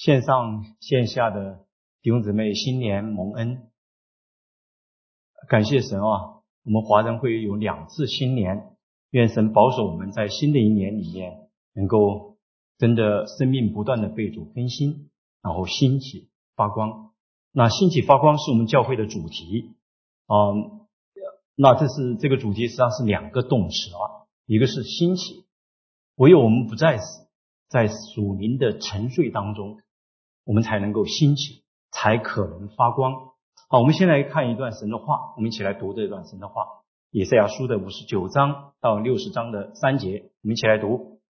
线上线下的弟兄姊妹新年蒙恩，感谢神啊！我们华人会有两次新年，愿神保守我们在新的一年里面能够真的生命不断的被主更新，然后兴起发光。那兴起发光是我们教会的主题啊。那这是这个主题实际上是两个动词啊，一个是兴起，唯有我们不在死，在属灵的沉睡当中。我们才能够兴起，才可能发光。好，我们先来看一段神的话，我们一起来读这段神的话，《以赛亚书》的五十九章到六十章的三节，我们一起来读。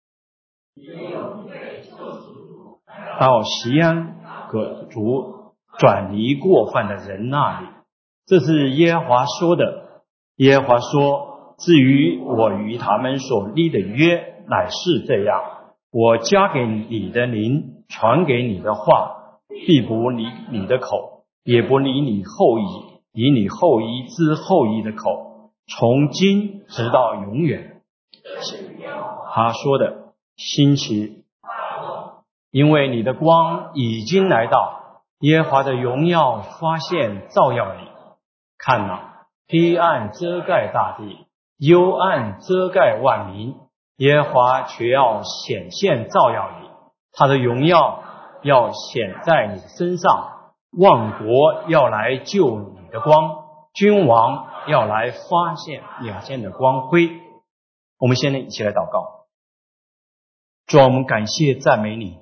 到西安各族转移过犯的人那里，这是耶和华说的。耶和华说：“至于我与他们所立的约，乃是这样：我加给你的灵。”传给你的话，必不离你的口，也不离你后裔，以你后裔之后裔的口，从今直到永远。他说的新奇，因为你的光已经来到，耶和华的荣耀发现照耀你。看呐，黑暗遮盖大地，幽暗遮盖万民，耶和华却要显现照耀你。他的荣耀要显在你身上，万国要来救你的光，君王要来发现两线的光辉。我们现在一起来祷告，主啊，我们感谢赞美你，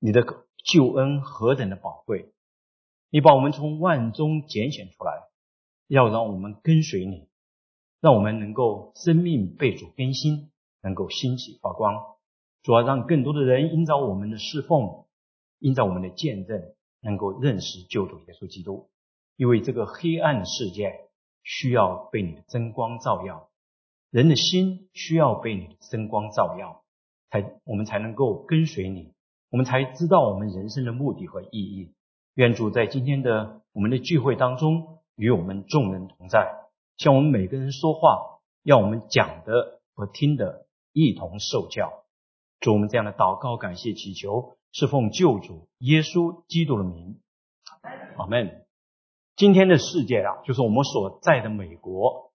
你的救恩何等的宝贵！你把我们从万中拣选出来，要让我们跟随你，让我们能够生命被主更新，能够兴起发光。主要让更多的人因着我们的侍奉，因着我们的见证，能够认识救主耶稣基督。因为这个黑暗的世界需要被你的真光照耀，人的心需要被你的真光照耀，才我们才能够跟随你，我们才知道我们人生的目的和意义。愿主在今天的我们的聚会当中与我们众人同在，向我们每个人说话，让我们讲的和听的一同受教。主我们这样的祷告，感谢祈求，是奉救主耶稣基督的名，阿门。今天的世界啊，就是我们所在的美国，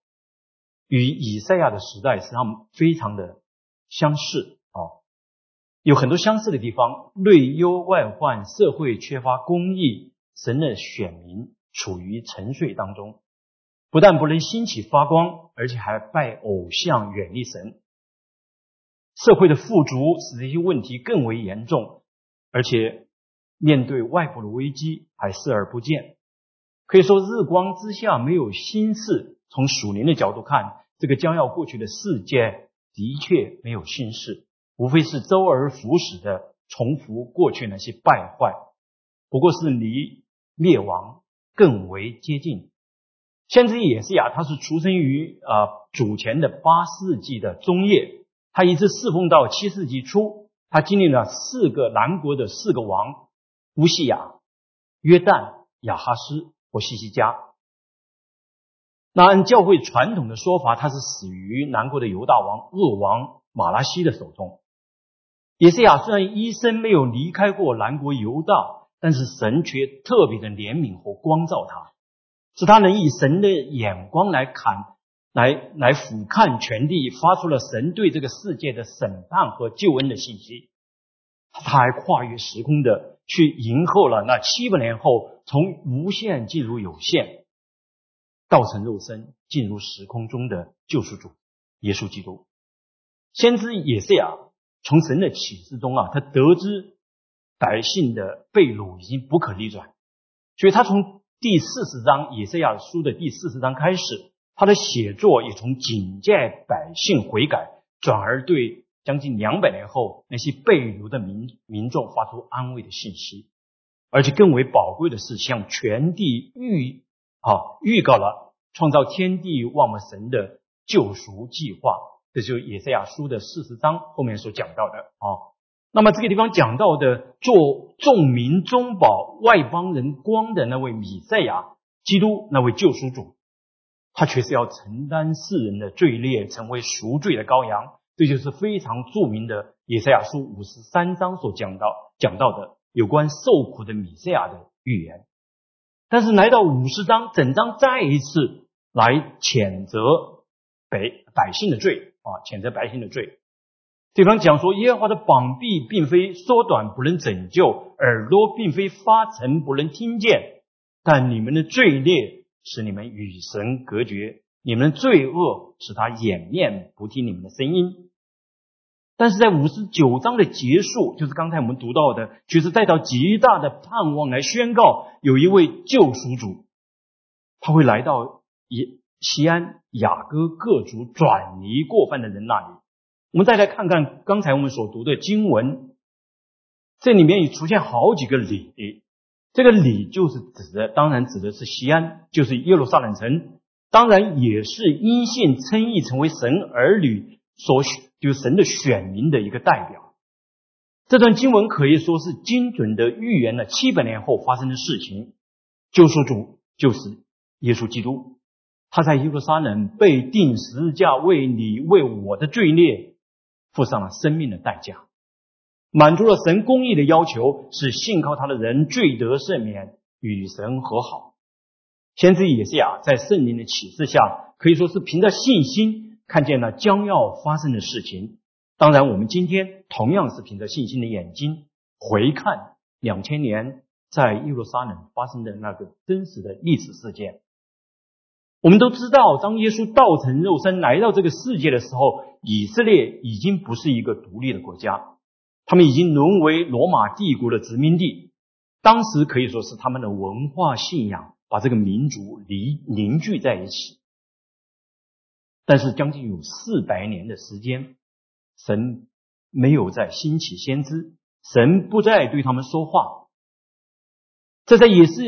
与以赛亚的时代实际上非常的相似啊，有很多相似的地方。内忧外患，社会缺乏公义，神的选民处于沉睡当中，不但不能兴起发光，而且还拜偶像，远离神。社会的富足使这些问题更为严重，而且面对外部的危机还视而不见。可以说，日光之下没有新事。从属灵的角度看，这个将要过去的世界的确没有新事，无非是周而复始的重复过去那些败坏，不过是离灭亡更为接近。先知也是呀，他是出生于啊主前的八世纪的中叶。他一直侍奉到七世纪初，他经历了四个南国的四个王：乌西亚、约旦、亚哈斯和西西加。那按教会传统的说法，他是死于南国的犹大王恶王马拉西的手中。以赛亚虽然一生没有离开过南国犹大，但是神却特别的怜悯和光照他，使他能以神的眼光来看。来来俯瞰全地，发出了神对这个世界的审判和救恩的信息。他还跨越时空的去迎候了那七百年后从无限进入有限，道成肉身进入时空中的救赎主耶稣基督。先知也是呀，从神的启示中啊，他得知百姓的被掳已经不可逆转，所以他从第四十章以赛亚书的第四十章开始。他的写作也从警戒百姓悔改，转而对将近两百年后那些被掳的民民众发出安慰的信息，而且更为宝贵的是，向全地预啊预告了创造天地万物神的救赎计划。这就是以赛亚书的四十章后面所讲到的啊。那么这个地方讲到的做众民中保外邦人光的那位米赛亚基督，那位救赎主。他却是要承担世人的罪孽，成为赎罪的羔羊，这就是非常著名的以赛亚书五十三章所讲到讲到的有关受苦的米赛亚的预言。但是来到五十章，整章再一次来谴责百百姓的罪啊，谴责百姓的罪。对方讲说，耶和华的膀臂并非缩短不能拯救，耳朵并非发沉不能听见，但你们的罪孽使你们与神隔绝，你们罪恶使他掩面不听你们的声音。但是在五十九章的结束，就是刚才我们读到的，却是带到极大的盼望来宣告，有一位救赎主，他会来到以西安雅各各族转移过犯的人那里。我们再来看看刚才我们所读的经文，这里面也出现好几个礼，这个礼就是指的，当然指的是西安，就是耶路撒冷城，当然也是因信称义成为神儿女所。就神的选民的一个代表。这段经文可以说是精准的预言了七百年后发生的事情。救赎主就是耶稣基督，他在耶路撒冷被钉十字架，为你为我的罪孽付上了生命的代价，满足了神公义的要求，使信靠他的人罪得赦免，与神和好。先知以赛亚在圣灵的启示下，可以说是凭着信心。看见了将要发生的事情，当然，我们今天同样是凭着信心的眼睛回看两千年在耶路撒冷发生的那个真实的历史事件。我们都知道，当耶稣道成肉身来到这个世界的时候，以色列已经不是一个独立的国家，他们已经沦为罗马帝国的殖民地。当时可以说是他们的文化信仰把这个民族凝凝聚在一起。但是将近有四百年的时间，神没有再兴起先知，神不再对他们说话。这在以色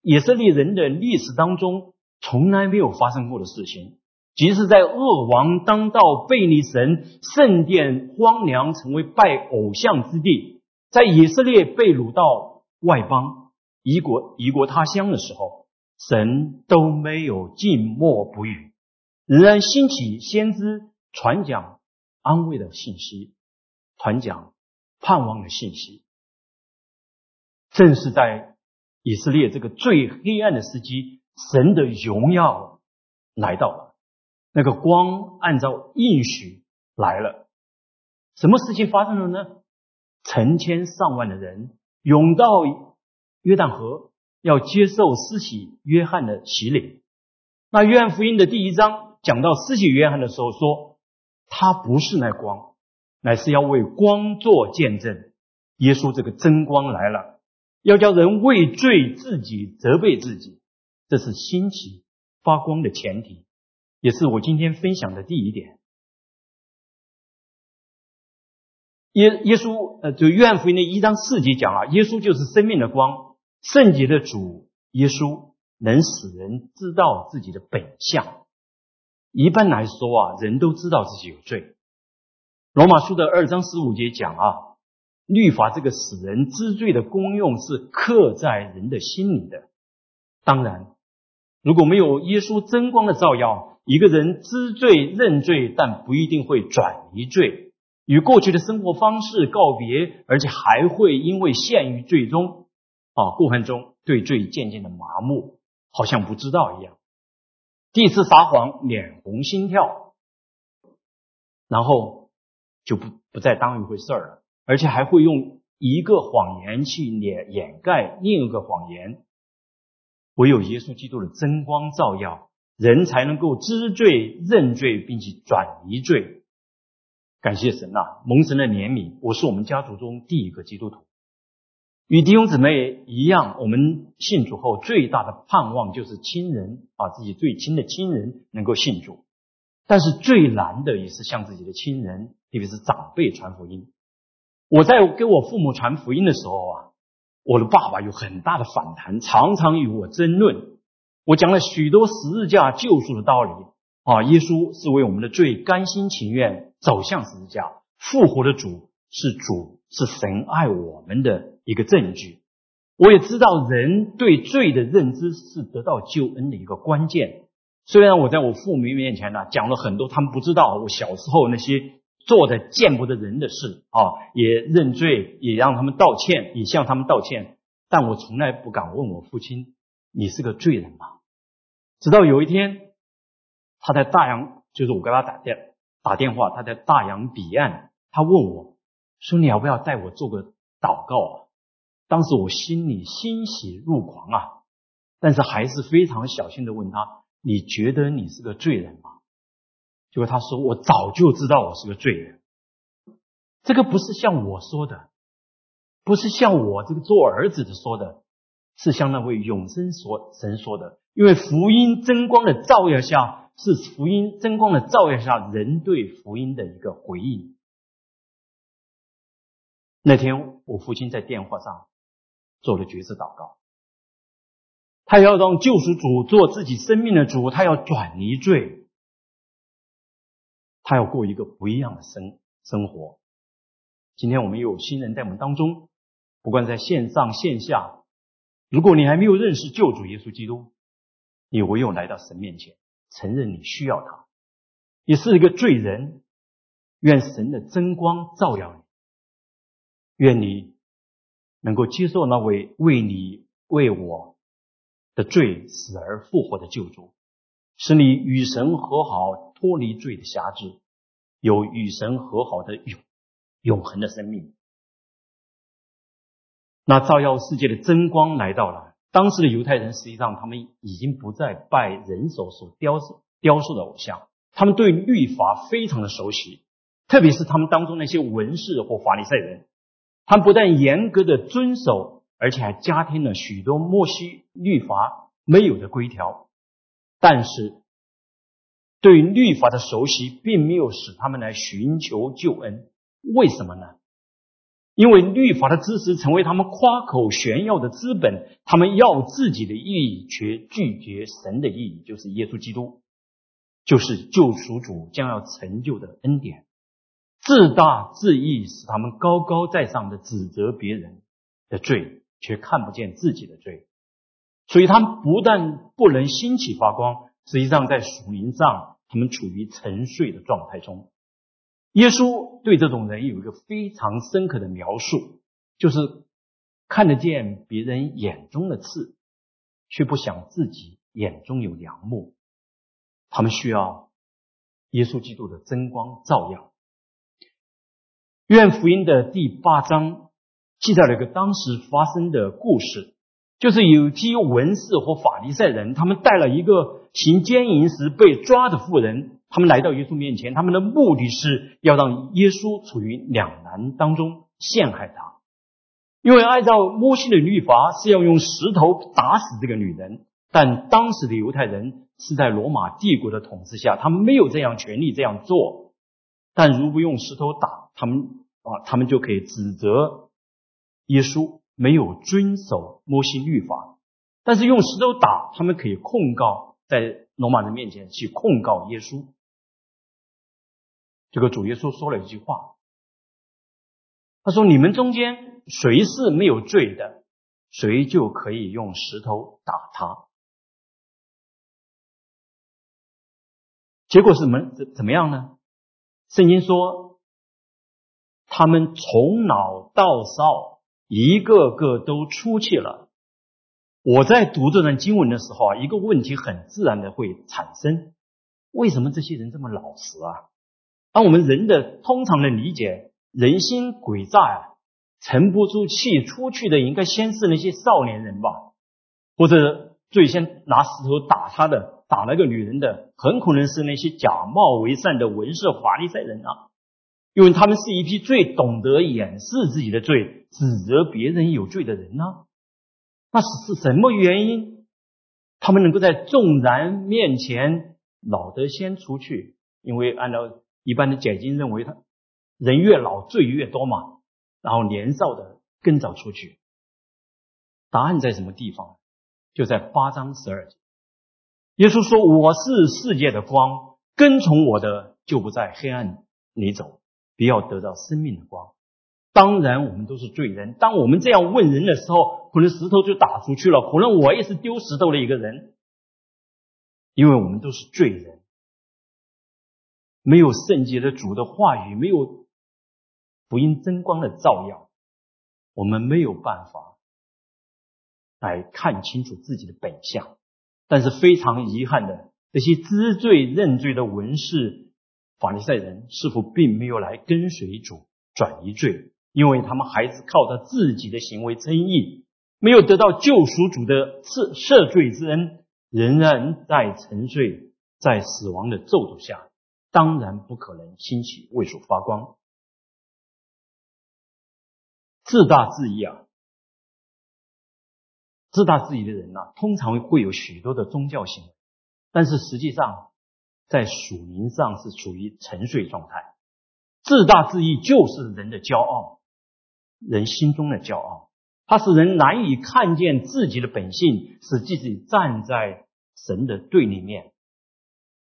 以色列人的历史当中从来没有发生过的事情。即使在恶王当道、背离神、圣殿荒凉，成为拜偶像之地，在以色列被掳到外邦、异国、异国他乡的时候，神都没有静默不语。仍然兴起先知传讲安慰的信息，传讲盼望的信息。正是在以色列这个最黑暗的时期，神的荣耀来到了，那个光按照应许来了。什么事情发生了呢？成千上万的人涌到约旦河，要接受施洗约翰的洗礼。那约翰福音的第一章。讲到施洗约翰的时候，说他不是那光，乃是要为光做见证。耶稣这个真光来了，要叫人为罪自己责备自己，这是兴起发光的前提，也是我今天分享的第一点。耶耶稣呃，就约翰福音的一章四节讲啊，耶稣就是生命的光，圣洁的主耶稣能使人知道自己的本相。一般来说啊，人都知道自己有罪。罗马书的二章十五节讲啊，律法这个使人知罪的功用是刻在人的心里的。当然，如果没有耶稣真光的照耀，一个人知罪认罪，但不一定会转移罪，与过去的生活方式告别，而且还会因为陷于罪中啊过程中，对罪渐渐的麻木，好像不知道一样。第一次撒谎，脸红心跳，然后就不不再当一回事儿了，而且还会用一个谎言去掩掩盖另一个谎言。唯有耶稣基督的真光照耀，人才能够知罪认罪，并且转移罪。感谢神呐，蒙神的怜悯，我是我们家族中第一个基督徒。与弟兄姊妹一样，我们信主后最大的盼望就是亲人啊，自己最亲的亲人能够信主。但是最难的也是向自己的亲人，特别是长辈传福音。我在给我父母传福音的时候啊，我的爸爸有很大的反弹，常常与我争论。我讲了许多十字架救赎的道理啊，耶稣是为我们的罪甘心情愿走向十字架，复活的主是主，是神爱我们的。一个证据，我也知道人对罪的认知是得到救恩的一个关键。虽然我在我父母面前呢讲了很多他们不知道我小时候那些做的见不得人的事啊，也认罪，也让他们道歉，也向他们道歉。但我从来不敢问我父亲：“你是个罪人吗？”直到有一天，他在大洋，就是我给他打电打电话，他在大洋彼岸，他问我说：“你要不要带我做个祷告啊？”当时我心里欣喜若狂啊，但是还是非常小心的问他：“你觉得你是个罪人吗？”结果他说：“我早就知道我是个罪人。”这个不是像我说的。不是像我这个做儿子的说的，是像那位永生所神说的。因为福音真光的照耀下，是福音真光的照耀下，人对福音的一个回应。那天我父亲在电话上做了决志祷告，他要让救赎主做自己生命的主，他要转离罪，他要过一个不一样的生生活。今天我们又有新人在我们当中。不管在线上线下，如果你还没有认识救主耶稣基督，你唯有来到神面前，承认你需要他，你是一个罪人，愿神的真光照耀你，愿你能够接受那位为你为我的罪死而复活的救主，使你与神和好，脱离罪的辖制，有与神和好的永永恒的生命。那照耀世界的真光来到了。当时的犹太人实际上，他们已经不再拜人手所雕雕塑的偶像，他们对律法非常的熟悉，特别是他们当中那些文士或法利赛人，他们不但严格的遵守，而且还加添了许多摩西律法没有的规条。但是，对律法的熟悉并没有使他们来寻求救恩。为什么呢？因为律法的知识成为他们夸口炫耀的资本，他们要自己的意义，却拒绝神的意义，就是耶稣基督，就是救赎主将要成就的恩典。自大自义使他们高高在上的指责别人的罪，却看不见自己的罪，所以他们不但不能兴起发光，实际上在属灵上，他们处于沉睡的状态中。耶稣对这种人有一个非常深刻的描述，就是看得见别人眼中的刺，却不想自己眼中有良木。他们需要耶稣基督的真光照耀。愿福音的第八章记载了一个当时发生的故事，就是有批文士和法利赛人，他们带了一个行奸淫时被抓的妇人。他们来到耶稣面前，他们的目的是要让耶稣处于两难当中，陷害他。因为按照摩西的律法是要用石头打死这个女人，但当时的犹太人是在罗马帝国的统治下，他们没有这样权利这样做。但如不用石头打他们啊，他们就可以指责耶稣没有遵守摩西律法。但是用石头打他们可以控告，在罗马人面前去控告耶稣。这个主耶稣说了一句话，他说：“你们中间谁是没有罪的，谁就可以用石头打他。”结果是怎么怎怎么样呢？圣经说，他们从老到少，一个个都出去了。我在读这段经文的时候啊，一个问题很自然的会产生：为什么这些人这么老实啊？按我们人的通常的理解，人心诡诈啊，沉不住气出去的，应该先是那些少年人吧，或者最先拿石头打他的，打那个女人的，很可能是那些假冒为善的文士华丽赛人啊，因为他们是一批最懂得掩饰自己的罪、指责别人有罪的人呢。那是是什么原因？他们能够在众人面前老得先出去？因为按照一般的解经认为，他人越老罪越多嘛，然后年少的更早出去。答案在什么地方？就在八章十二节。耶稣说：“我是世界的光，跟从我的就不在黑暗里走，必要得到生命的光。”当然，我们都是罪人。当我们这样问人的时候，可能石头就打出去了，可能我也是丢石头的一个人，因为我们都是罪人。没有圣洁的主的话语，没有福音真光的照耀，我们没有办法来看清楚自己的本相。但是非常遗憾的，这些知罪认罪的文士、法利赛人，似乎并没有来跟随主转移罪，因为他们还是靠着自己的行为争议，没有得到救赎主的赦赦罪之恩，仍然在沉睡在死亡的咒诅下。当然不可能兴起为所发光，自大自义啊！自大自义的人呐，通常会有许多的宗教行为，但是实际上在属灵上是处于沉睡状态。自大自义就是人的骄傲，人心中的骄傲，它使人难以看见自己的本性，使自己站在神的对立面。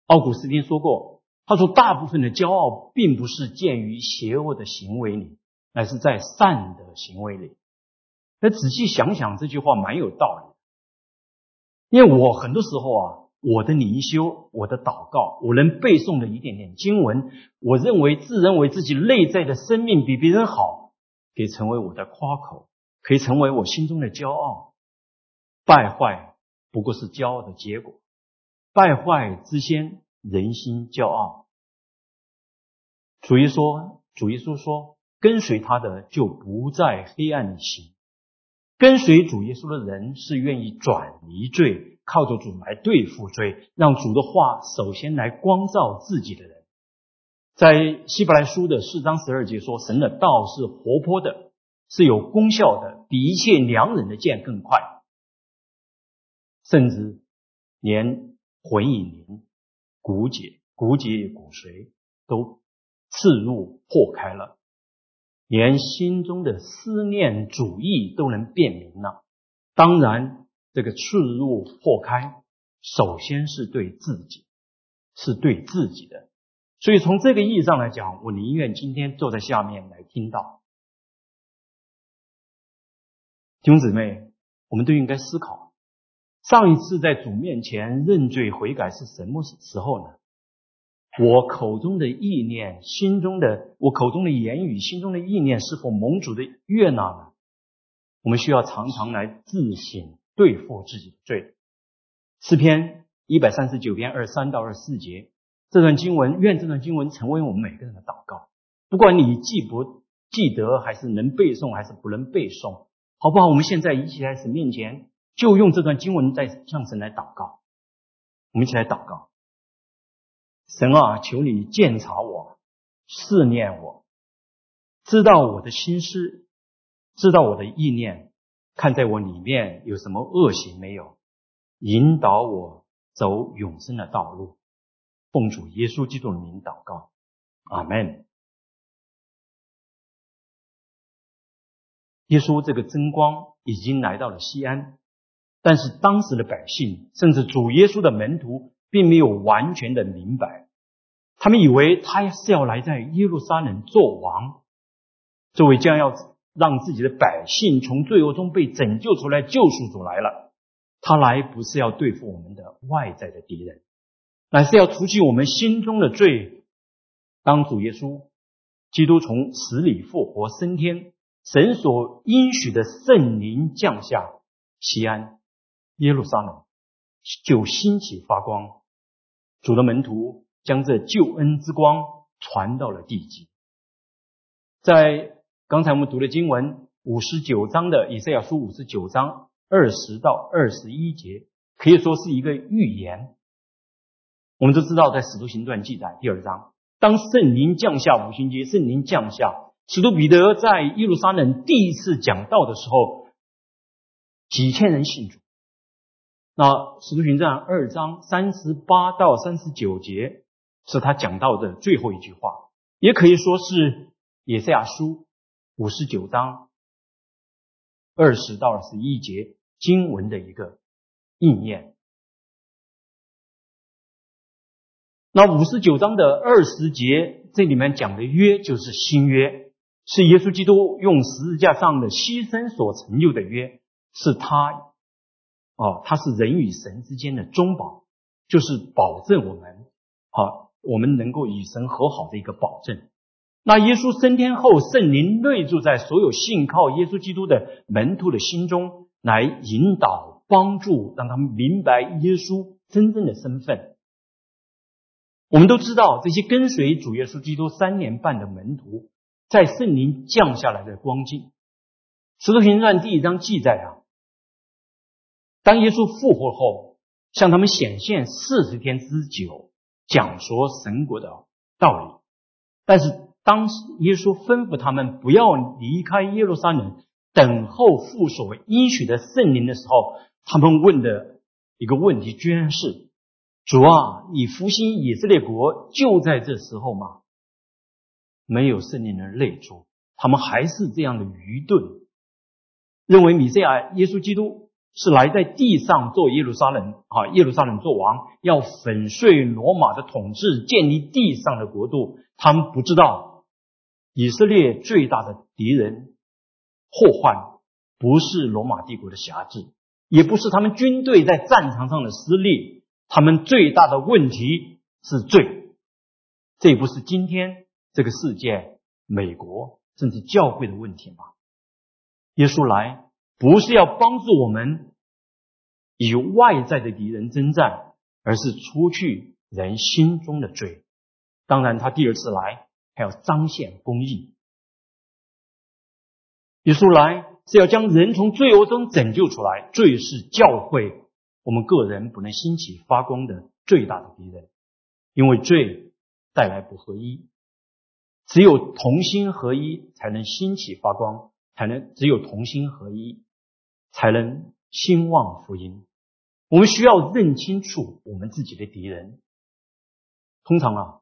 奥古斯丁说过。他说：“大部分的骄傲，并不是建于邪恶的行为里，乃是在善的行为里。”那仔细想想，这句话蛮有道理。因为我很多时候啊，我的灵修、我的祷告、我能背诵的一点点经文，我认为自认为自己内在的生命比别人好，可以成为我的夸口，可以成为我心中的骄傲。败坏不过是骄傲的结果，败坏之先。人心骄傲，主耶稣，主耶稣说：“跟随他的就不在黑暗里行。跟随主耶稣的人是愿意转离罪，靠着主来对付罪，让主的话首先来光照自己的人。”在希伯来书的四章十二节说：“神的道是活泼的，是有功效的，比一切良人的剑更快，甚至连魂与灵。”骨节、骨节与骨髓都刺入破开了，连心中的思念主义都能辨明了。当然，这个刺入破开，首先是对自己，是对自己的。所以从这个意义上来讲，我宁愿今天坐在下面来听到。弟兄姊妹，我们都应该思考。上一次在主面前认罪悔改是什么时候呢？我口中的意念、心中的我口中的言语、心中的意念是否蒙主的悦纳呢？我们需要常常来自省对付自己的罪。诗篇一百三十九篇二三到二四节这段经文，愿这段经文成为我们每个人的祷告。不管你记不记得，还是能背诵，还是不能背诵，好不好？我们现在一起在神面前。就用这段经文在向神来祷告，我们一起来祷告。神啊，求你鉴察我，试念我，知道我的心思，知道我的意念，看在我里面有什么恶行没有，引导我走永生的道路。奉主耶稣基督的名祷告，阿门。耶稣这个真光已经来到了西安。但是当时的百姓，甚至主耶稣的门徒，并没有完全的明白。他们以为他是要来在耶路撒冷做王，这位将要让自己的百姓从罪恶中被拯救出来、救赎主来了。他来不是要对付我们的外在的敌人，乃是要除去我们心中的罪。当主耶稣基督从死里复活升天，神所应许的圣灵降下，西安。耶路撒冷就兴起发光，主的门徒将这救恩之光传到了地极。在刚才我们读的经文五十九章的以赛亚书五十九章二十到二十一节，可以说是一个预言。我们都知道，在使徒行传记载第二章，当圣灵降下五旬节，圣灵降下，使徒彼得在耶路撒冷第一次讲道的时候，几千人信主。那《使徒行传》二章三十八到三十九节是他讲到的最后一句话，也可以说是《以赛亚书》五十九章二十到二十一节经文的一个应验。那五十九章的二十节，这里面讲的约就是新约，是耶稣基督用十字架上的牺牲所成就的约，是他。哦，它是人与神之间的中保，就是保证我们好我们能够与神和好的一个保证。那耶稣升天后，圣灵内住在所有信靠耶稣基督的门徒的心中，来引导、帮助，让他们明白耶稣真正的身份。我们都知道，这些跟随主耶稣基督三年半的门徒，在圣灵降下来的光景，《使徒行传》第一章记载啊，当耶稣复活后，向他们显现四十天之久，讲说神国的道理，但是。当时耶稣吩咐他们不要离开耶路撒冷，等候父所应许的圣灵的时候，他们问的一个问题，居然是：主啊，你复兴以色列国就在这时候吗？没有圣灵的泪珠，他们还是这样的愚钝，认为米赛亚耶稣基督是来在地上做耶路撒冷啊，耶路撒冷做王，要粉碎罗马的统治，建立地上的国度。他们不知道。以色列最大的敌人祸患，不是罗马帝国的辖制，也不是他们军队在战场上的失利，他们最大的问题是罪。这不是今天这个世界、美国甚至教会的问题吗？耶稣来不是要帮助我们与外在的敌人征战，而是除去人心中的罪。当然，他第二次来。还要彰显公义。耶稣来是要将人从罪恶中拯救出来。罪是教会我们个人不能兴起发光的最大的敌人，因为罪带来不合一。只有同心合一，才能兴起发光，才能只有同心合一，才能兴旺福音。我们需要认清楚我们自己的敌人。通常啊。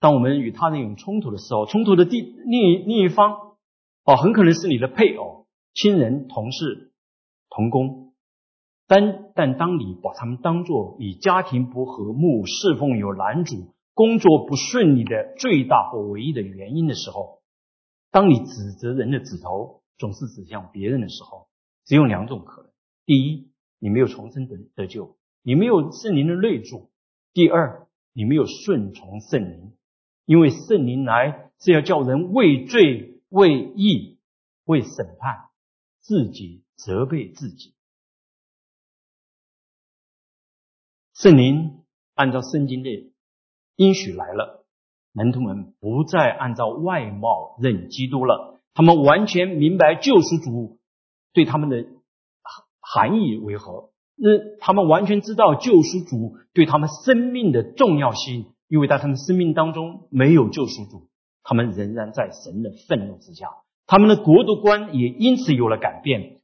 当我们与他人有冲突的时候，冲突的第另一另一方，哦，很可能是你的配偶、亲人、同事、同工。但但当你把他们当做你家庭不和睦、侍奉有男主、工作不顺利的最大或唯一的原因的时候，当你指责人的指头总是指向别人的时候，只有两种可能：第一，你没有重生得得救，你没有圣灵的内助；第二，你没有顺从圣灵。因为圣灵来是要叫人为罪、为义、为审判，自己责备自己。圣灵按照圣经的应许来了，门徒们不再按照外貌认基督了，他们完全明白救赎主对他们的含义为何，那他们完全知道救赎主对他们生命的重要性。因为在他们生命当中没有救赎主，他们仍然在神的愤怒之下，他们的国度观也因此有了改变。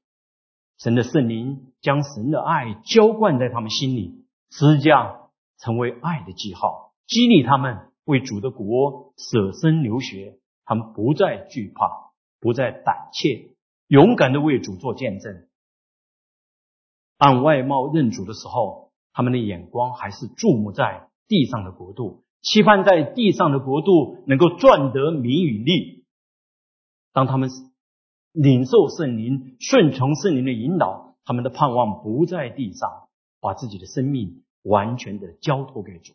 神的圣灵将神的爱浇灌在他们心里，十字架成为爱的记号，激励他们为主的国舍身流血。他们不再惧怕，不再胆怯，勇敢的为主做见证。按外貌认主的时候，他们的眼光还是注目在。地上的国度，期盼在地上的国度能够赚得名与利。当他们领受圣灵、顺从圣灵的引导，他们的盼望不在地上，把自己的生命完全的交托给主。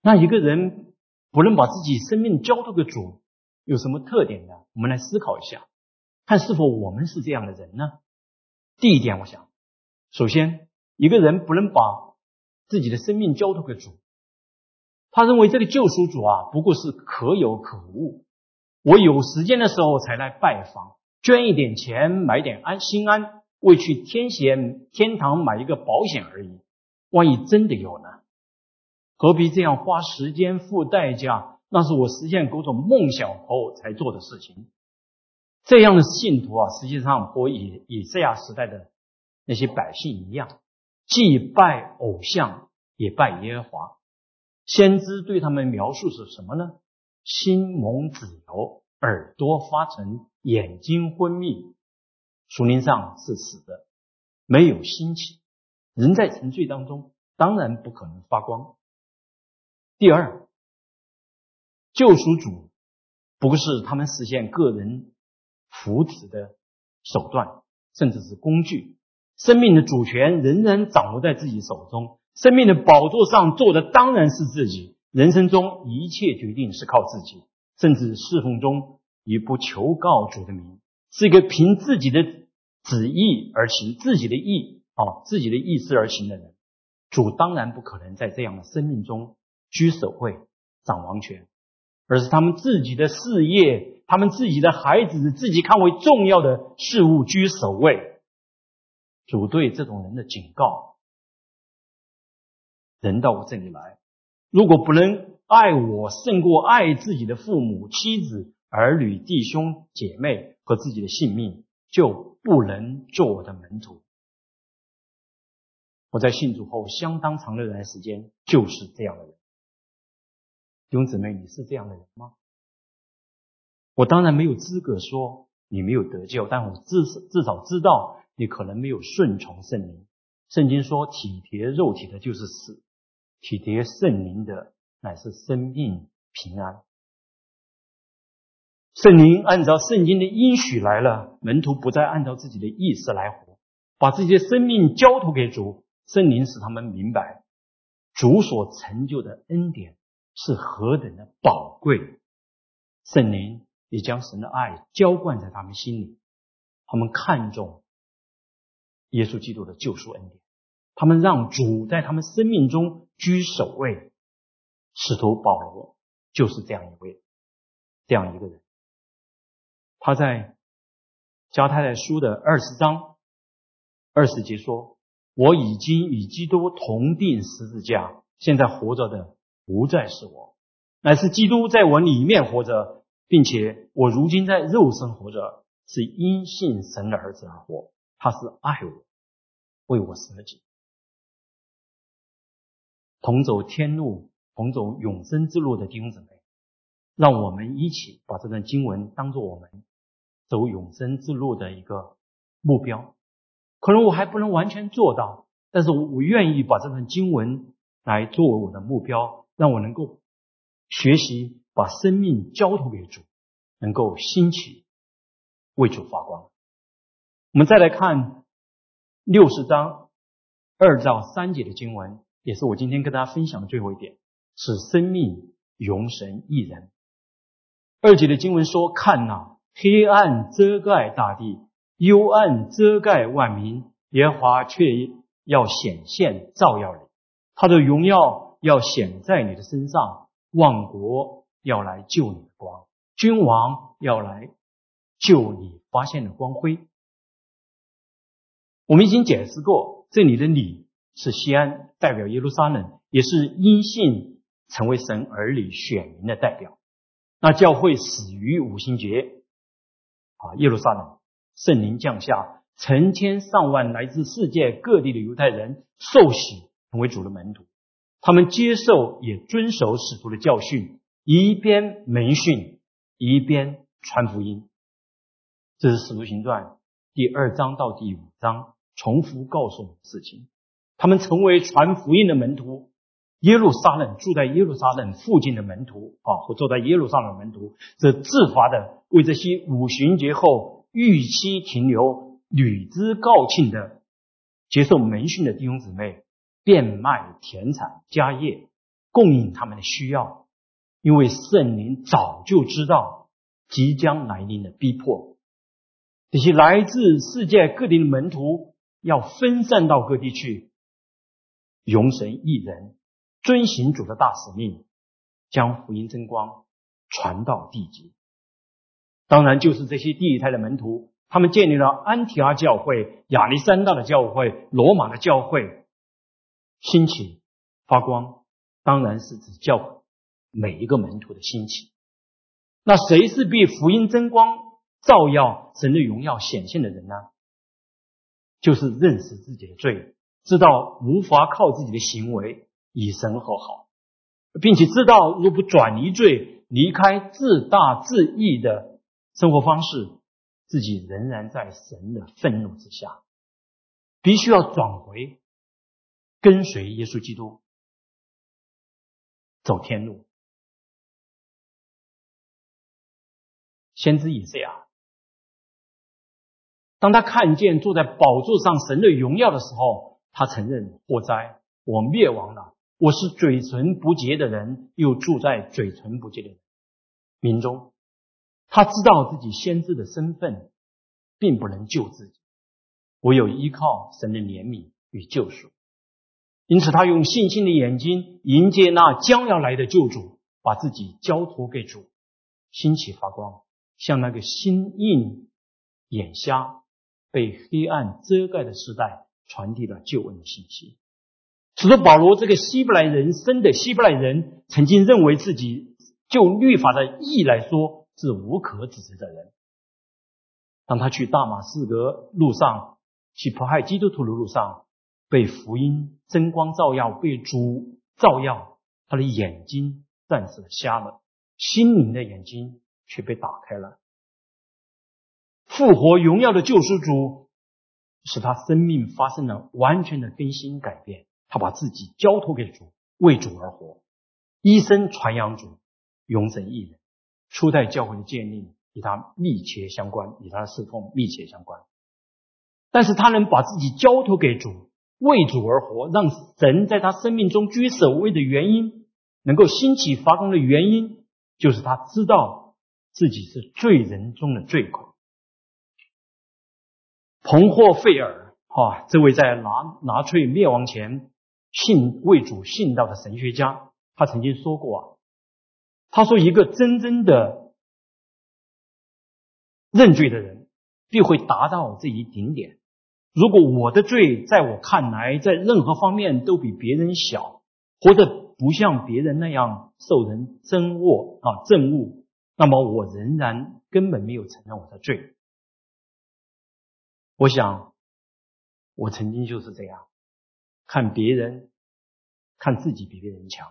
那一个人不能把自己生命交托给主，有什么特点呢？我们来思考一下，看是否我们是这样的人呢？第一点，我想，首先一个人不能把自己的生命交托给主，他认为这个救赎主啊，不过是可有可无。我有时间的时候才来拜访，捐一点钱买点安心安，为去天险天堂买一个保险而已。万一真的有呢？何必这样花时间付代价？那是我实现各种梦想后才做的事情。这样的信徒啊，实际上和以以赛亚时代的那些百姓一样。既拜偶像，也拜耶和华。先知对他们描述是什么呢？心蒙脂油，耳朵发沉，眼睛昏迷，属灵上是死的，没有心情。人在沉睡当中，当然不可能发光。第二，救赎主不是他们实现个人福祉的手段，甚至是工具。生命的主权仍然掌握在自己手中，生命的宝座上坐的当然是自己。人生中一切决定是靠自己，甚至侍奉中也不求告主的名，是一个凭自己的旨意而行，自己的意啊，自己的意思而行的人。主当然不可能在这样的生命中居首位、掌王权，而是他们自己的事业、他们自己的孩子、自己看为重要的事物居首位。主对这种人的警告：人到我这里来，如果不能爱我胜过爱自己的父母、妻子、儿女、弟兄、姐妹和自己的性命，就不能做我的门徒。我在信主后相当长的一段时间就是这样的人。弟兄姊妹，你是这样的人吗？我当然没有资格说你没有得救，但我至至少知道你可能没有顺从圣灵。圣经说：“体贴肉体的，就是死；体贴圣灵的，乃是生命平安。”圣灵按照圣经的应许来了，门徒不再按照自己的意思来活，把自己的生命交托给主。圣灵使他们明白，主所成就的恩典是何等的宝贵。圣灵也将神的爱浇灌在他们心里，他们看重耶稣基督的救赎恩典，他们让主在他们生命中居首位。使徒保罗就是这样一位，这样一个人。他在加太太书的二十章二十节说。我已经与基督同定十字架，现在活着的不再是我，乃是基督在我里面活着，并且我如今在肉身活着，是因信神的儿子而活。他是爱我，为我舍己，同走天路，同走永生之路的弟兄姊妹，让我们一起把这段经文当做我们走永生之路的一个目标。可能我还不能完全做到，但是我我愿意把这段经文来作为我的目标，让我能够学习把生命交托给主，能够兴起为主发光。我们再来看六十章二到三节的经文，也是我今天跟大家分享的最后一点，是生命永神一人。二节的经文说：“看呐，黑暗遮盖大地。”幽暗遮盖万民，耶华却要显现照耀你，他的荣耀要显在你的身上，万国要来救你的光，君王要来救你发现的光辉。我们已经解释过，这里的你是西安，代表耶路撒冷，也是因信成为神儿女选民的代表。那教会始于五星节啊，耶路撒冷。圣灵降下，成千上万来自世界各地的犹太人受洗成为主的门徒。他们接受也遵守使徒的教训，一边门训，一边传福音。这是使徒行传第二章到第五章重复告诉我们的事情。他们成为传福音的门徒。耶路撒冷住在耶路撒冷附近的门徒啊，或住在耶路撒冷门徒，则自发的为这些五旬节后。预期停留、履之告罄的接受门训的弟兄姊妹，变卖田产家业，供应他们的需要，因为圣灵早就知道即将来临的逼迫。这些来自世界各地的门徒要分散到各地去，容神一人，遵行主的大使命，将福音真光传到地极。当然，就是这些第一胎的门徒，他们建立了安提阿教会、亚历山大的教会、罗马的教会，兴起发光，当然是指教每一个门徒的兴起。那谁是被福音真光照耀、神的荣耀显现的人呢？就是认识自己的罪，知道无法靠自己的行为与神和好，并且知道若不转移罪，离开自大自义的。生活方式，自己仍然在神的愤怒之下，必须要转回，跟随耶稣基督，走天路。先知以赛亚，当他看见坐在宝座上神的荣耀的时候，他承认火灾，我灭亡了。我是嘴唇不洁的人，又住在嘴唇不洁的人民中。他知道自己先知的身份，并不能救自己，唯有依靠神的怜悯与救赎。因此，他用信心的眼睛迎接那将要来的救主，把自己交托给主，兴起发光，像那个心硬眼瞎、被黑暗遮盖的时代，传递了救恩的信息。使得保罗这个希伯来人生的希伯来人，曾经认为自己就律法的意义来说是无可指责的人。当他去大马士革路上去迫害基督徒的路上，被福音真光照耀，被主照耀，他的眼睛暂时的瞎了，心灵的眼睛却被打开了。复活荣耀的救世主，使他生命发生了完全的更新改变。他把自己交托给主，为主而活，一生传扬主，永生一人。初代教会的建立与他密切相关，与他的侍奉密切相关。但是他能把自己交托给主，为主而活，让神在他生命中居首位的原因，能够兴起发光的原因，就是他知道自己是罪人中的罪魁。彭霍费尔，哈，这位在拿拿粹灭亡前。信为主信道的神学家，他曾经说过啊，他说一个真正的认罪的人，必会达到这一顶点。如果我的罪在我看来，在任何方面都比别人小，或者不像别人那样受人憎恶啊憎恶，那么我仍然根本没有承认我的罪。我想，我曾经就是这样。看别人，看自己比别人强，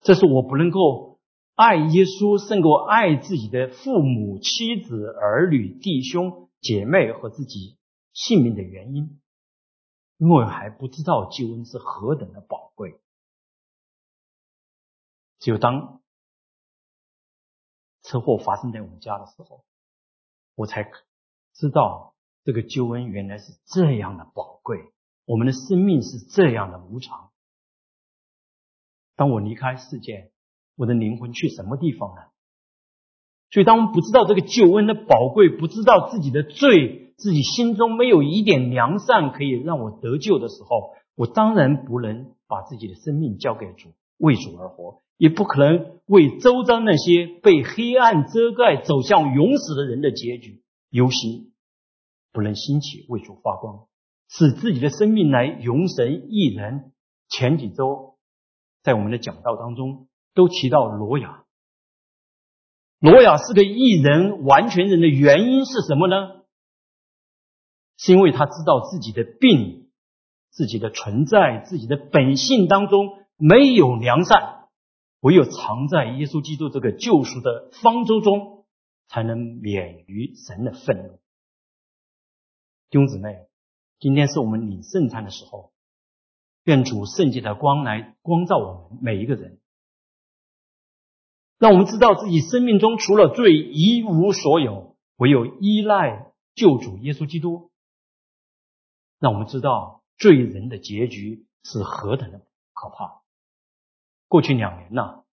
这是我不能够爱耶稣胜过爱自己的父母、妻子、儿女、弟兄、姐妹和自己性命的原因，因为还不知道救恩是何等的宝贵。只有当车祸发生在我们家的时候，我才知道这个救恩原来是这样的宝贵。我们的生命是这样的无常。当我离开世界，我的灵魂去什么地方呢？所以，当我们不知道这个救恩的宝贵，不知道自己的罪，自己心中没有一点良善可以让我得救的时候，我当然不能把自己的生命交给主，为主而活，也不可能为周遭那些被黑暗遮盖、走向永死的人的结局忧心，不能兴起为主发光。使自己的生命来永神一人。前几周在我们的讲道当中都提到罗雅，罗亚是个异人、完全人的原因是什么呢？是因为他知道自己的病、自己的存在、自己的本性当中没有良善，唯有藏在耶稣基督这个救赎的方舟中，才能免于神的愤怒。弟兄姊妹。今天是我们领圣餐的时候，愿主圣洁的光来光照我们每一个人，让我们知道自己生命中除了罪一无所有，唯有依赖救主耶稣基督。让我们知道罪人的结局是何等的可怕。过去两年呐，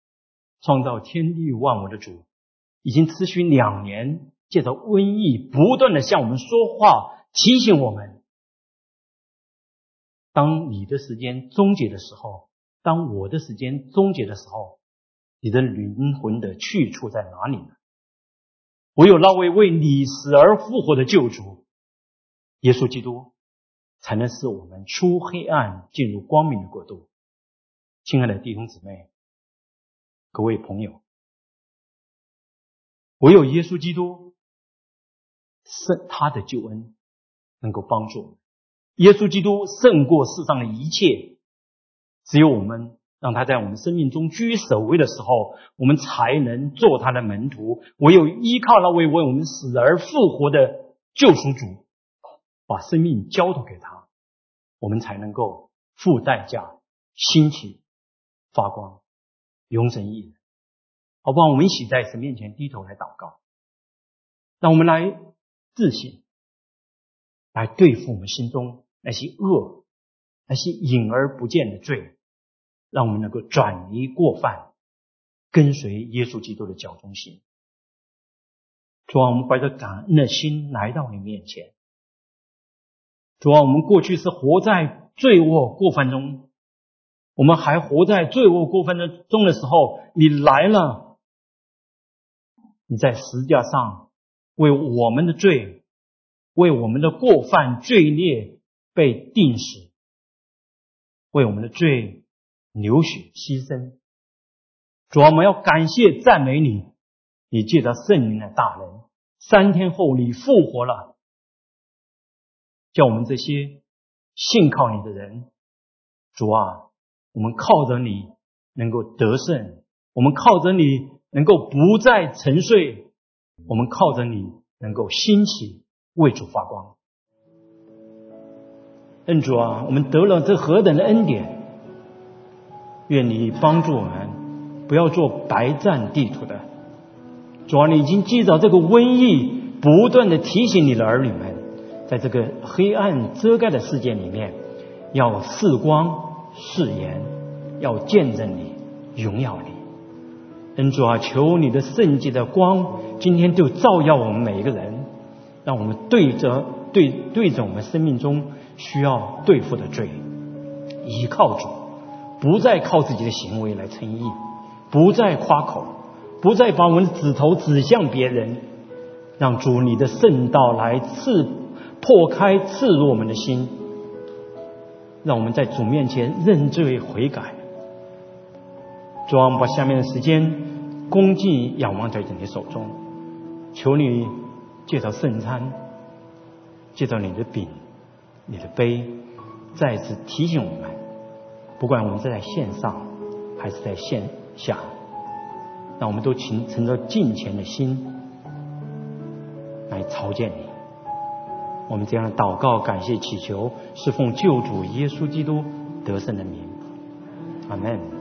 创造天地万物的主，已经持续两年，借着瘟疫不断的向我们说话，提醒我们。当你的时间终结的时候，当我的时间终结的时候，你的灵魂的去处在哪里呢？唯有那位为你死而复活的救主耶稣基督，才能使我们出黑暗进入光明的国度。亲爱的弟兄姊妹，各位朋友，唯有耶稣基督是他的救恩，能够帮助我们。耶稣基督胜过世上的一切，只有我们让他在我们生命中居首位的时候，我们才能做他的门徒。唯有依靠那位为我们死而复活的救赎主，把生命交托给他，我们才能够付代价兴起发光，永生一人。好不好？我们一起在神面前低头来祷告，让我们来自省，来对付我们心中。那些恶，那些隐而不见的罪，让我们能够转移过犯，跟随耶稣基督的脚中行。主啊，我们怀着感恩的心来到你面前。主啊，我们过去是活在罪恶过犯中，我们还活在罪恶过犯的中的时候，你来了，你在十字架上为我们的罪，为我们的过犯罪孽被定死，为我们的罪流血牺牲。主啊，我们要感谢赞美你，你借着圣灵的大能，三天后你复活了。叫我们这些信靠你的人，主啊，我们靠着你能够得胜，我们靠着你能够不再沉睡，我们靠着你能够兴起为主发光。恩主啊，我们得了这何等的恩典！愿你帮助我们，不要做白占地图的。主啊，你已经记着这个瘟疫，不断的提醒你的儿女们。在这个黑暗遮盖的世界里面，要视光、视言，要见证你、荣耀你。恩主啊，求你的圣洁的光，今天就照耀我们每一个人，让我们对着对对着我们生命中需要对付的罪，依靠主，不再靠自己的行为来称义，不再夸口，不再把我们的指头指向别人，让主你的圣道来刺。破开刺入我们的心，让我们在主面前认罪悔改。主，我们把下面的时间恭敬仰望在你的手中，求你借着圣餐，借着你的饼、你的杯，再次提醒我们：不管我们是在线上还是在线下，那我们都存存着敬虔的心来朝见你。我们这样的祷告、感谢、祈求，是奉救主耶稣基督得胜的名。阿门。